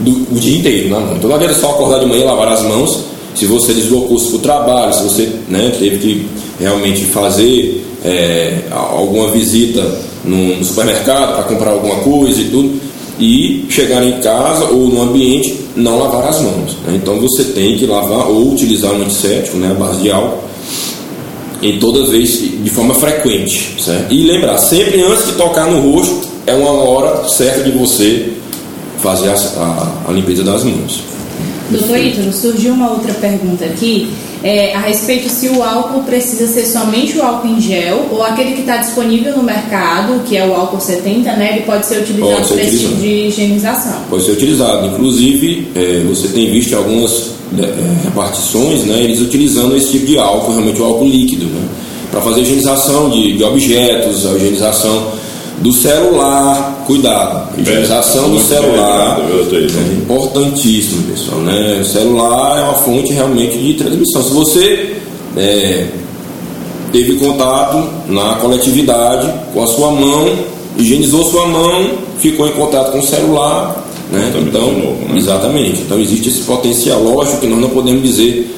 do, o dia inteiro na mão. Então não adianta só acordar de manhã e lavar as mãos. Se você deslocou-se para o trabalho, se você né, teve que realmente fazer é, alguma visita no supermercado para comprar alguma coisa e tudo, e chegar em casa ou no ambiente não lavar as mãos. Né? Então você tem que lavar ou utilizar um antisséptico, né, a base de álcool, em toda vez de forma frequente. Certo? E lembrar, sempre antes de tocar no rosto, é uma hora certa de você fazer a, a, a limpeza das mãos. Doutor Ítalo, surgiu uma outra pergunta aqui é, a respeito se o álcool precisa ser somente o álcool em gel ou aquele que está disponível no mercado, que é o álcool 70, né? Ele pode ser utilizado para esse tipo de higienização. Pode ser utilizado. Inclusive, é, você tem visto algumas né, é, repartições, né? Eles utilizando esse tipo de álcool, realmente o álcool líquido, né? Para fazer higienização de, de objetos, a higienização do celular, cuidado, utilização do celular é importantíssimo, pessoal. Né? O celular é uma fonte realmente de transmissão. Se você é, teve contato na coletividade com a sua mão, higienizou sua mão, ficou em contato com o celular, né? Então, novo, né? exatamente. Então existe esse potencial. Lógico que nós não podemos dizer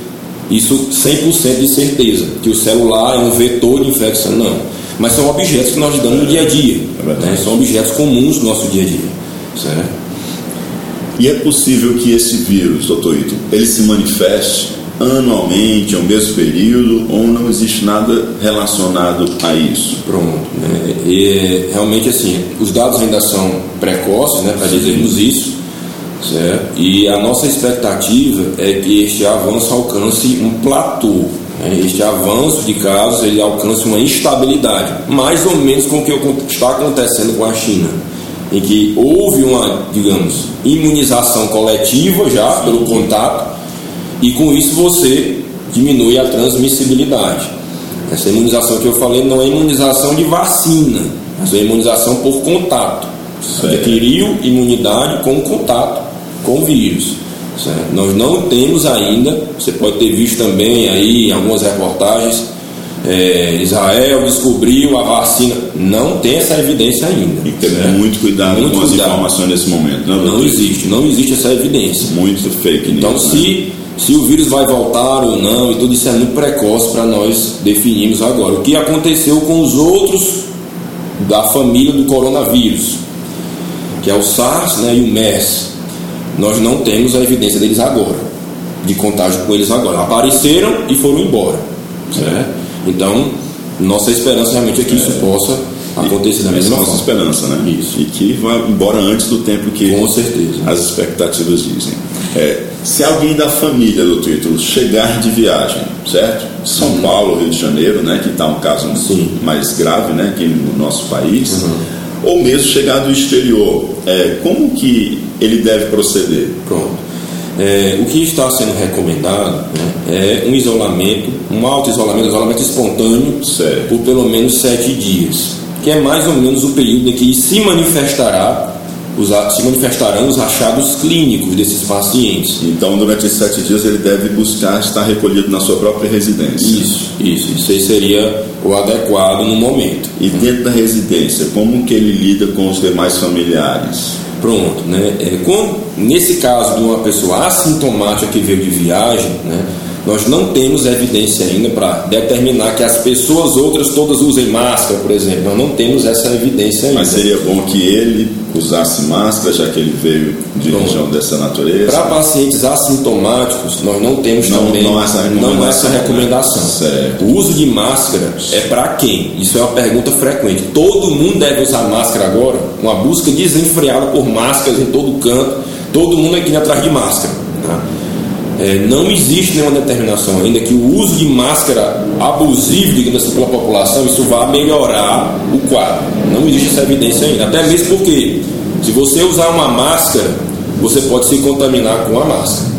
isso 100% de certeza, que o celular é um vetor de infecção, não mas são objetos que nós lidamos no dia a dia. É né? São objetos comuns do nosso dia a dia. Certo? E é possível que esse vírus, doutor Ito, ele se manifeste anualmente, ao mesmo período, ou não existe nada relacionado a isso? Pronto. Né? E, realmente, assim, os dados ainda são precoces né, para dizermos isso, certo? e a nossa expectativa é que este avanço alcance um platô este avanço de casos ele alcança uma instabilidade, mais ou menos com o que está acontecendo com a China, em que houve uma, digamos, imunização coletiva já pelo contato, e com isso você diminui a transmissibilidade. Essa imunização que eu falei não é imunização de vacina, mas é imunização por contato. Você adquiriu imunidade com contato com o vírus. Certo? Nós não temos ainda, você pode ter visto também aí em algumas reportagens, é, Israel descobriu a vacina. Não tem essa evidência ainda. E ter muito cuidado muito com cuidado. as informações nesse momento. Não, não existe, não existe essa evidência. Muito fake news. Então, se, né? se o vírus vai voltar ou não, e tudo isso é muito precoce para nós definirmos agora. O que aconteceu com os outros da família do coronavírus, que é o SARS né, e o MERS nós não temos a evidência deles agora, de contágio com eles agora. Apareceram e foram embora. Certo? Então, nossa esperança realmente é que isso possa acontecer da mesma nossa forma. esperança, né? Isso. E que vá embora antes do tempo que Com certeza. as expectativas dizem. É, se alguém da família do título chegar de viagem, certo? São uhum. Paulo, Rio de Janeiro, né? Que está um caso Sim. mais grave, né? Aqui no nosso país. Uhum ou mesmo chegar do exterior, é, como que ele deve proceder? Pronto. É, o que está sendo recomendado né, é um isolamento, um auto-isolamento, isolamento espontâneo, certo. por pelo menos sete dias, que é mais ou menos o período em que se manifestará os, se manifestarão os achados clínicos desses pacientes. Então, durante esses sete dias, ele deve buscar estar recolhido na sua própria residência. Isso, isso. Isso aí seria o adequado no momento. E dentro da residência, como que ele lida com os demais familiares? Pronto, né? É, quando, nesse caso de uma pessoa assintomática que veio de viagem, né? Nós não temos evidência ainda para determinar que as pessoas outras todas usem máscara, por exemplo. Nós não temos essa evidência ainda. Mas seria bom que ele usasse máscara, já que ele veio de região dessa natureza? Para pacientes assintomáticos, nós não temos não, também não essa recomendação. Não essa recomendação. Certo. O uso de máscara é para quem? Isso é uma pergunta frequente. Todo mundo deve usar máscara agora? Uma busca desenfreada por máscaras em todo canto. Todo mundo aqui atrás de máscara. Tá? É, não existe nenhuma determinação ainda que o uso de máscara abusivo, digamos assim, pela população, isso vá melhorar o quadro. Não existe essa evidência ainda. Até mesmo porque, se você usar uma máscara, você pode se contaminar com a máscara.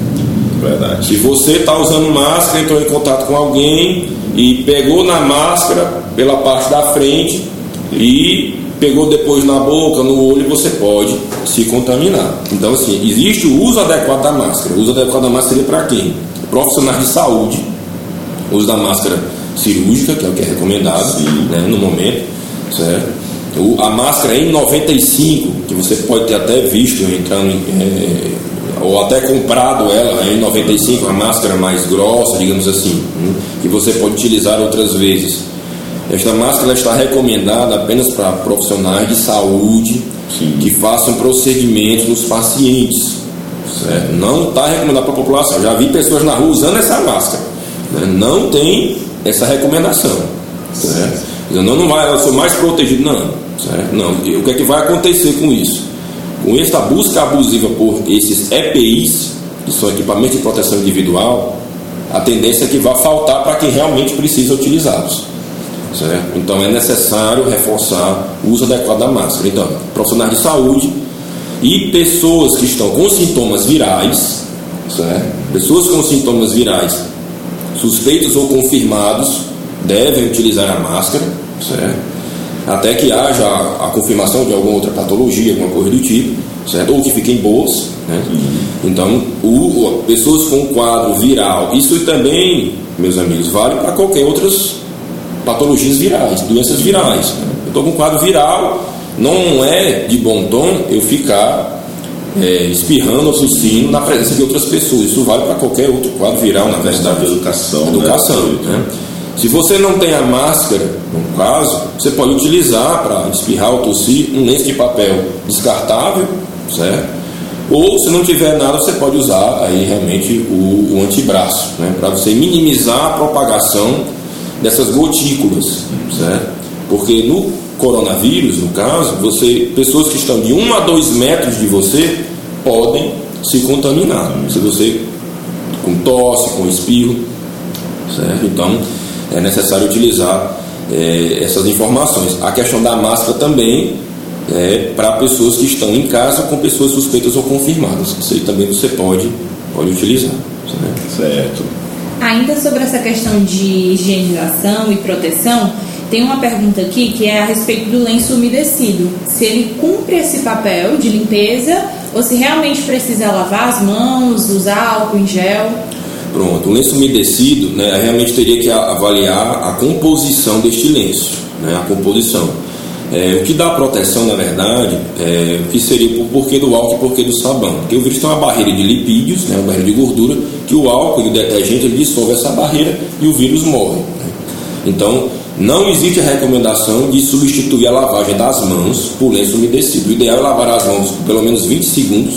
Verdade. Se você está usando máscara, entrou em contato com alguém e pegou na máscara pela parte da frente e pegou depois na boca, no olho, você pode se contaminar. Então, assim, existe o uso adequado da máscara. O uso adequado da máscara seria para quem? Profissionais de saúde. O uso da máscara cirúrgica, que é o que é recomendado né, no momento, certo? O, a máscara N95, que você pode ter até visto entrando em, é, ou até comprado ela em 95, a máscara mais grossa, digamos assim, hum, que você pode utilizar outras vezes. Esta máscara está recomendada apenas para profissionais de saúde Sim. que façam procedimentos nos pacientes. Certo? Não está recomendado para a população. Já vi pessoas na rua usando essa máscara. Né? Não tem essa recomendação. Certo? Não, não vai, eu sou mais protegido. Não. Certo? Não. O que é que vai acontecer com isso? Com esta busca abusiva por esses EPIs, que são equipamentos de proteção individual, a tendência é que vá faltar para quem realmente precisa utilizá-los. Certo? Então é necessário reforçar o uso adequado da máscara. Então, profissionais de saúde e pessoas que estão com sintomas virais, certo? pessoas com sintomas virais suspeitos ou confirmados devem utilizar a máscara, certo? até que haja a, a confirmação de alguma outra patologia, alguma coisa do tipo, certo? ou que fiquem boas. Né? Uhum. Então, o, o, pessoas com quadro viral, isso também, meus amigos, vale para qualquer outras patologias virais, doenças virais. Eu estou com um quadro viral, não é de bom tom eu ficar é, espirrando ou tossindo na presença de outras pessoas. Isso vale para qualquer outro quadro viral, na verdade. De educação. Educação. Né? né? Se você não tem a máscara, no caso, você pode utilizar para espirrar ou tossir um lenço de papel descartável, certo? Ou se não tiver nada, você pode usar aí realmente o, o antebraço, né? Para você minimizar a propagação dessas gotículas, certo? Porque no coronavírus, no caso, você, pessoas que estão de 1 a 2 metros de você podem se contaminar. Se você com tosse, com espirro, certo? Então, é necessário utilizar é, essas informações. A questão da máscara também é para pessoas que estão em casa com pessoas suspeitas ou confirmadas. Isso aí também você pode, pode utilizar. Certo. certo. Ainda sobre essa questão de higienização e proteção, tem uma pergunta aqui que é a respeito do lenço umedecido. Se ele cumpre esse papel de limpeza ou se realmente precisa lavar as mãos, usar álcool em gel. Pronto, o lenço umedecido, né, realmente teria que avaliar a composição deste lenço, né, a composição. É, o que dá proteção, na verdade, é, o que seria por porquê do álcool e porquê do sabão. Porque o vírus tem uma barreira de lipídios, né, uma barreira de gordura, que o álcool e o detergente ele dissolve essa barreira e o vírus morre. Né. Então, não existe a recomendação de substituir a lavagem das mãos por lenço umedecido. O ideal é lavar as mãos por pelo menos 20 segundos.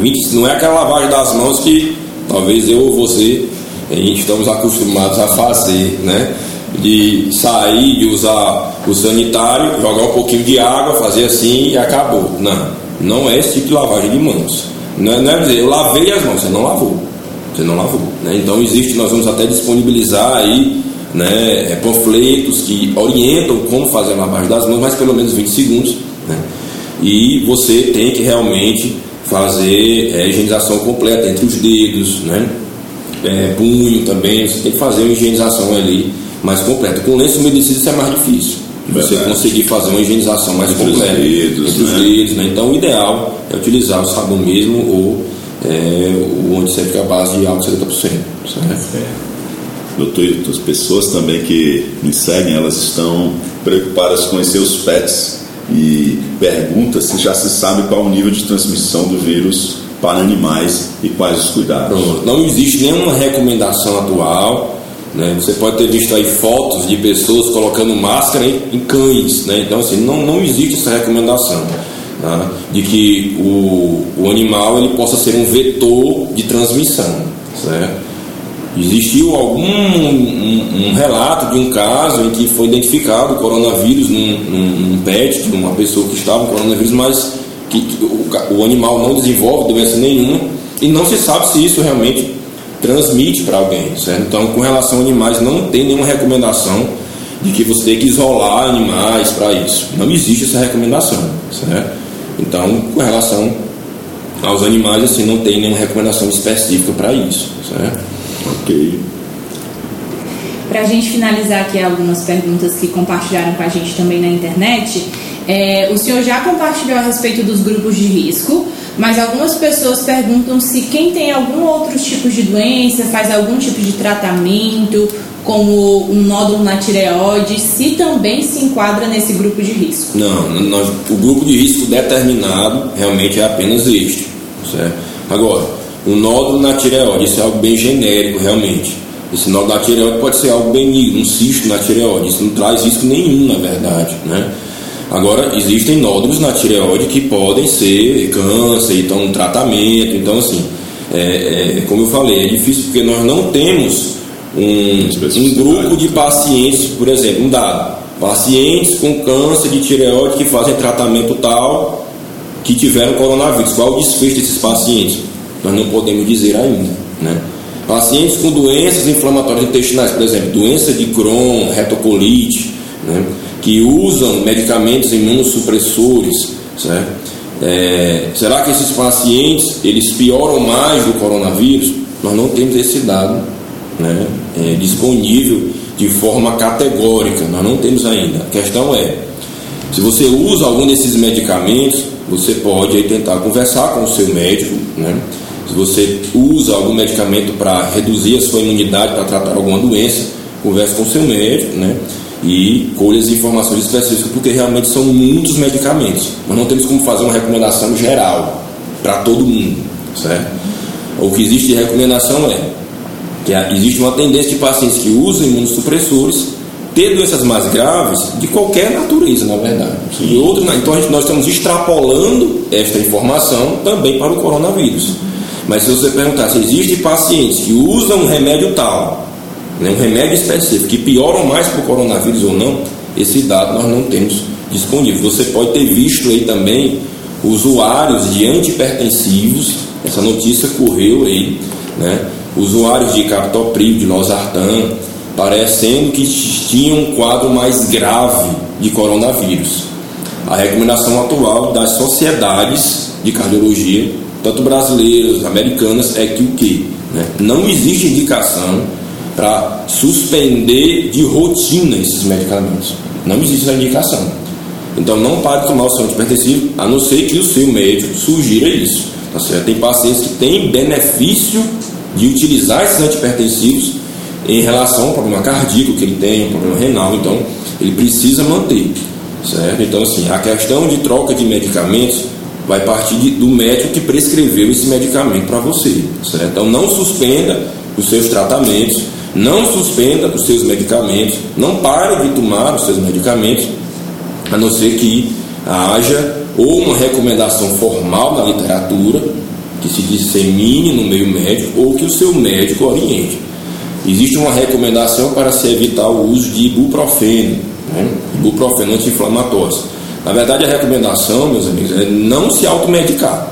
20, não é aquela lavagem das mãos que talvez eu ou você estamos acostumados a fazer, né? De sair, de usar o sanitário, jogar um pouquinho de água, fazer assim e acabou. Não, não é esse tipo de lavagem de mãos. Não é, não é dizer, eu lavei as mãos, você não lavou. Você não lavou. Né? Então existe, nós vamos até disponibilizar aí né, é, panfletos que orientam como fazer a lavagem das mãos, mas pelo menos 20 segundos. Né? E você tem que realmente fazer é, higienização completa entre os dedos, né? É, punho também, você tem que fazer uma higienização ali mais completa. Com lenço umedecido isso é mais difícil. Você conseguir fazer uma higienização mais entre completa os dedos, entre né? os dedos. Né? Então o ideal é utilizar o sabão mesmo ou é, o antisséptico à base de álcool 70%. Certo? É. Doutor, as pessoas também que me seguem, elas estão preocupadas com os seus pets e pergunta se já se sabe qual o nível de transmissão do vírus para animais e quais os cuidados. Pronto. Não existe nenhuma recomendação atual. Né? Você pode ter visto aí fotos de pessoas colocando máscara em, em cães. Né? Então, assim, não, não existe essa recomendação tá? de que o, o animal ele possa ser um vetor de transmissão. Certo? Existiu algum um, um, relato de um caso em que foi identificado o coronavírus num, num, num pet, de uma pessoa que estava com coronavírus, mas que, que o, o, animal não desenvolve doença nenhuma e não se sabe se isso realmente transmite para alguém, certo? Então, com relação a animais, não tem nenhuma recomendação de que você tem que isolar animais para isso. Não existe essa recomendação, certo? Então, com relação aos animais, assim, não tem nenhuma recomendação específica para isso, certo? Ok. Para a gente finalizar aqui algumas perguntas que compartilharam com a gente também na internet, é, o senhor já compartilhou a respeito dos grupos de risco, mas algumas pessoas perguntam se quem tem algum outro tipo de doença, faz algum tipo de tratamento, como um nódulo na tireoide, se também se enquadra nesse grupo de risco. Não, nós, o grupo de risco determinado realmente é apenas este, certo? Agora, um nódulo na tireoide, isso é algo bem genérico realmente. Esse nódulo na tireoide pode ser algo benigno, um cisto na tireoide, isso não traz risco nenhum, na verdade, né? Agora, existem nódulos na tireoide que podem ser câncer, então um tratamento, então assim, é, é, como eu falei, é difícil porque nós não temos um, um grupo de pacientes, por exemplo, um dado, pacientes com câncer de tireoide que fazem tratamento tal, que tiveram coronavírus, qual o desfecho desses pacientes? Nós não podemos dizer ainda, né? Pacientes com doenças inflamatórias intestinais, por exemplo, doença de Crohn, retocolite, né? Que usam medicamentos imunossupressores, certo? É, será que esses pacientes eles pioram mais do coronavírus? Nós não temos esse dado né, é, disponível de forma categórica, nós não temos ainda. A questão é, se você usa algum desses medicamentos, você pode aí, tentar conversar com o seu médico, né? Se você usa algum medicamento para reduzir a sua imunidade, para tratar alguma doença, converse com o seu médico, né? E colhe as informações específicas, porque realmente são muitos medicamentos. Nós não temos como fazer uma recomendação geral para todo mundo, certo? O que existe de recomendação é que existe uma tendência de pacientes que usam imunossupressores ter doenças mais graves de qualquer natureza, na verdade. E outro, então gente, nós estamos extrapolando esta informação também para o coronavírus. Mas se você perguntar se existem pacientes que usam um remédio tal, né, um remédio específico, que pioram mais para o coronavírus ou não, esse dado nós não temos disponível. Você pode ter visto aí também usuários de antipertensivos, essa notícia correu aí, né? usuários de captopril, de losartan, parecendo que tinham um quadro mais grave de coronavírus. A recomendação atual das sociedades de cardiologia, tanto brasileiras, americanas, é que o que? Né? Não existe indicação para suspender de rotina esses medicamentos. Não existe essa indicação. Então não pare de tomar o seu antipertensivo, a não ser que o seu médico sugira isso. Tá certo? Tem pacientes que têm benefício de utilizar esses antipertensivos em relação ao problema cardíaco que ele tem, ao problema renal, então ele precisa manter, certo? Então assim, a questão de troca de medicamentos vai partir de, do médico que prescreveu esse medicamento para você, certo? Então não suspenda os seus tratamentos, não suspenda os seus medicamentos, não pare de tomar os seus medicamentos, a não ser que haja ou uma recomendação formal na literatura que se dissemine no meio médico ou que o seu médico oriente. Existe uma recomendação para se evitar o uso de ibuprofeno, né? ibuprofeno anti-inflamatório. Na verdade, a recomendação, meus amigos, é não se automedicar.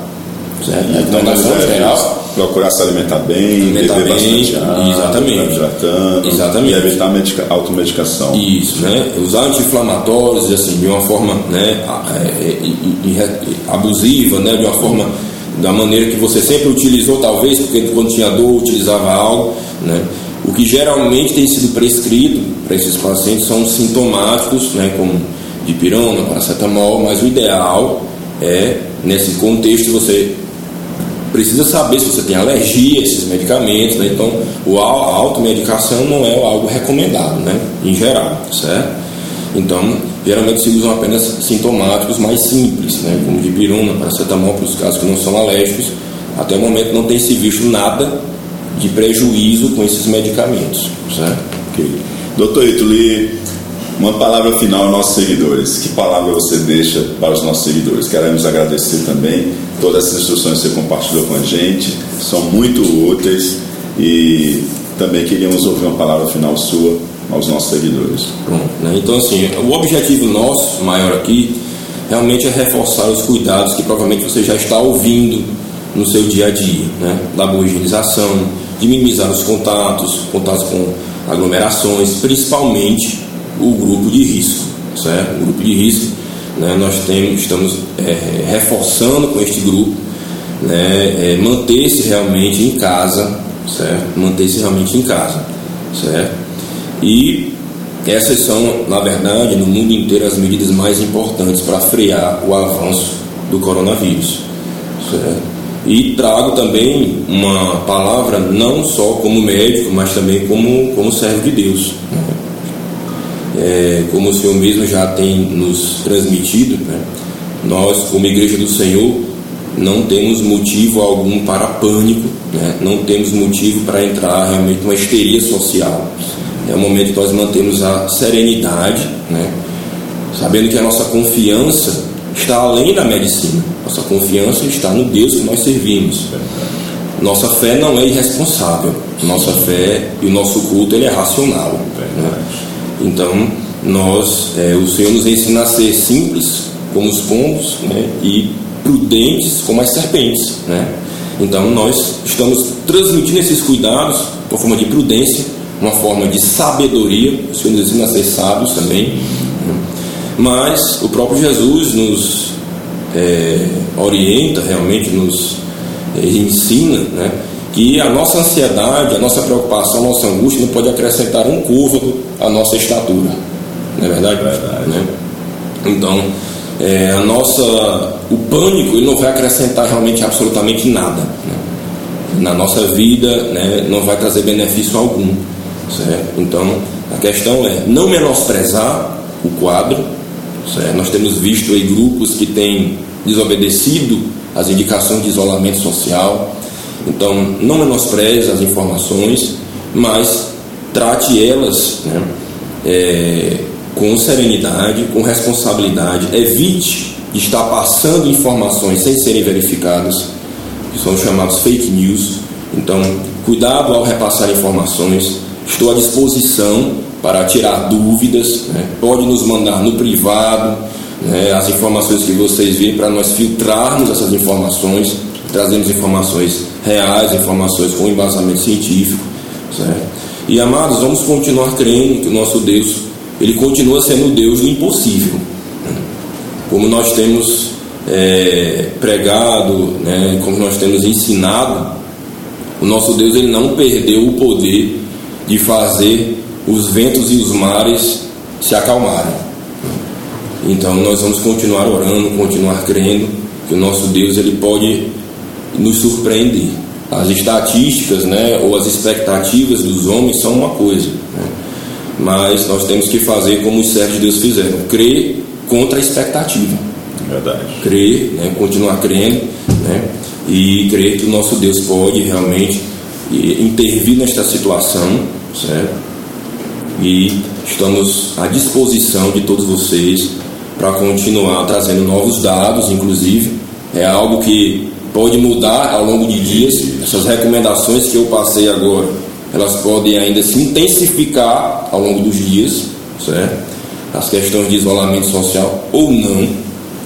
Certo? A recomendação é geral. Procurar se alimentar bem, alimentar beber bem, bastante água, exatamente. hidratando, exatamente. e evitar medica, automedicação. Isso, né? Usar anti-inflamatórios assim, de uma forma né, é, é, abusiva, né, de uma forma da maneira que você sempre utilizou, talvez, porque quando tinha dor utilizava algo, né? O que geralmente tem sido prescrito para esses pacientes são sintomáticos, né, como dipirona, paracetamol, mas o ideal é, nesse contexto, você precisa saber se você tem alergia a esses medicamentos, né? então a automedicação não é algo recomendado, né, em geral, certo? Então, geralmente se usam apenas sintomáticos mais simples, né, como dipirona, paracetamol para os casos que não são alérgicos. Até o momento não tem se visto nada de prejuízo com esses medicamentos. Certo? Okay. Doutor Ituli, uma palavra final aos nossos seguidores. Que palavra você deixa para os nossos seguidores? Queremos agradecer também todas as instruções que você compartilhou com a gente, são muito úteis e também queríamos ouvir uma palavra final sua aos nossos seguidores. Pronto, né? Então, assim, o objetivo nosso maior aqui realmente é reforçar os cuidados que provavelmente você já está ouvindo no seu dia a dia, né? Da boa higienização, de minimizar os contatos, contatos com aglomerações, principalmente o grupo de risco, certo? O grupo de risco, né? Nós temos, estamos é, reforçando com este grupo né, é manter-se realmente em casa, certo? Manter-se realmente em casa, certo? E essas são, na verdade, no mundo inteiro, as medidas mais importantes para frear o avanço do coronavírus, certo? E trago também uma palavra não só como médico, mas também como, como servo de Deus. Né? É, como o Senhor mesmo já tem nos transmitido, né? nós, como Igreja do Senhor, não temos motivo algum para pânico, né? não temos motivo para entrar realmente numa histeria social. É o momento que nós mantemos a serenidade, né? sabendo que a nossa confiança está além da medicina. Nossa confiança está no Deus que nós servimos. Nossa fé não é irresponsável. Nossa fé e o nosso culto ele é racional. Né? Então, nós, é, o Senhor nos ensina a ser simples como os pombos né? e prudentes como as serpentes. Né? Então, nós estamos transmitindo esses cuidados uma forma de prudência, uma forma de sabedoria. O Senhor nos ensina a ser sábios também. Mas o próprio Jesus nos é, orienta, realmente nos é, ensina, né, que a nossa ansiedade, a nossa preocupação, a nossa angústia não pode acrescentar um côvado à nossa estatura. Não é verdade? É verdade. Né? Então, é, a nossa, o pânico ele não vai acrescentar realmente absolutamente nada. Né? Na nossa vida né, não vai trazer benefício algum. Certo? Então, a questão é não menosprezar o quadro, Certo? Nós temos visto aí grupos que têm desobedecido as indicações de isolamento social. Então, não menospreze as informações, mas trate elas né, é, com serenidade, com responsabilidade. Evite estar passando informações sem serem verificadas, que são chamados fake news. Então, cuidado ao repassar informações. Estou à disposição para tirar dúvidas, né? pode nos mandar no privado né, as informações que vocês veem para nós filtrarmos essas informações, trazermos informações reais, informações com embasamento científico. Certo? E amados, vamos continuar crendo que o nosso Deus, ele continua sendo o Deus do impossível. Como nós temos é, pregado, né, como nós temos ensinado, o nosso Deus ele não perdeu o poder de fazer os ventos e os mares se acalmarem. Então nós vamos continuar orando, continuar crendo que o nosso Deus ele pode nos surpreender. As estatísticas, né, ou as expectativas dos homens são uma coisa, né? mas nós temos que fazer como os servos de Deus fizeram, crer contra a expectativa. Verdade. Crer, né, continuar crendo, né, e crer que o nosso Deus pode realmente intervir nesta situação, certo? e estamos à disposição de todos vocês para continuar trazendo novos dados, inclusive. É algo que pode mudar ao longo de dias. Essas recomendações que eu passei agora, elas podem ainda se intensificar ao longo dos dias, certo? As questões de isolamento social ou não.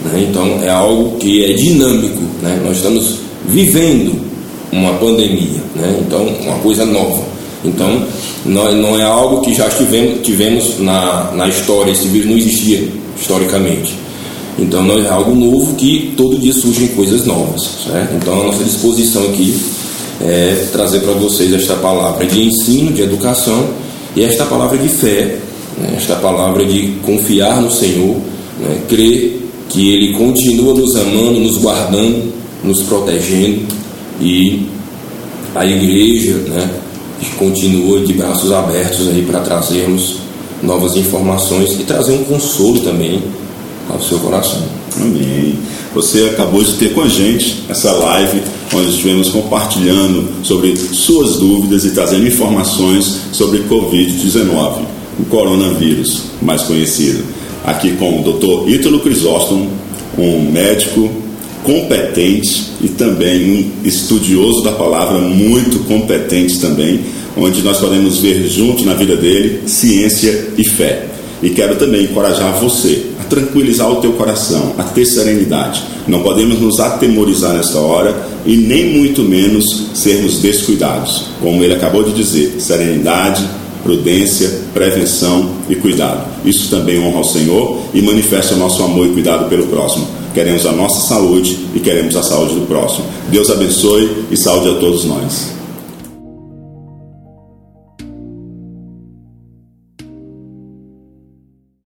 Né? Então é algo que é dinâmico. Né? Nós estamos vivendo uma pandemia, né? então uma coisa nova. Então, não, não é algo que já tivemos, tivemos na, na história, esse vírus não existia historicamente. Então, não é algo novo que todo dia surgem coisas novas. Certo? Então, a nossa disposição aqui é trazer para vocês esta palavra de ensino, de educação e esta palavra de fé, né? esta palavra de confiar no Senhor, né? crer que Ele continua nos amando, nos guardando, nos protegendo e a igreja, né? continua de braços abertos aí para trazermos novas informações e trazer um consolo também ao seu coração. Amém. Você acabou de ter com a gente essa live onde estivemos compartilhando sobre suas dúvidas e trazendo informações sobre Covid-19, o coronavírus mais conhecido. Aqui com o Dr. Ítalo Crisóstomo, um médico competente e também um estudioso da palavra, muito competente também, onde nós podemos ver junto na vida dele ciência e fé. E quero também encorajar você tranquilizar o teu coração, a ter serenidade. Não podemos nos atemorizar nesta hora e nem muito menos sermos descuidados. Como ele acabou de dizer, serenidade, prudência, prevenção e cuidado. Isso também honra ao Senhor e manifesta o nosso amor e cuidado pelo próximo. queremos a nossa saúde e queremos a saúde do próximo. Deus abençoe e saúde a todos nós.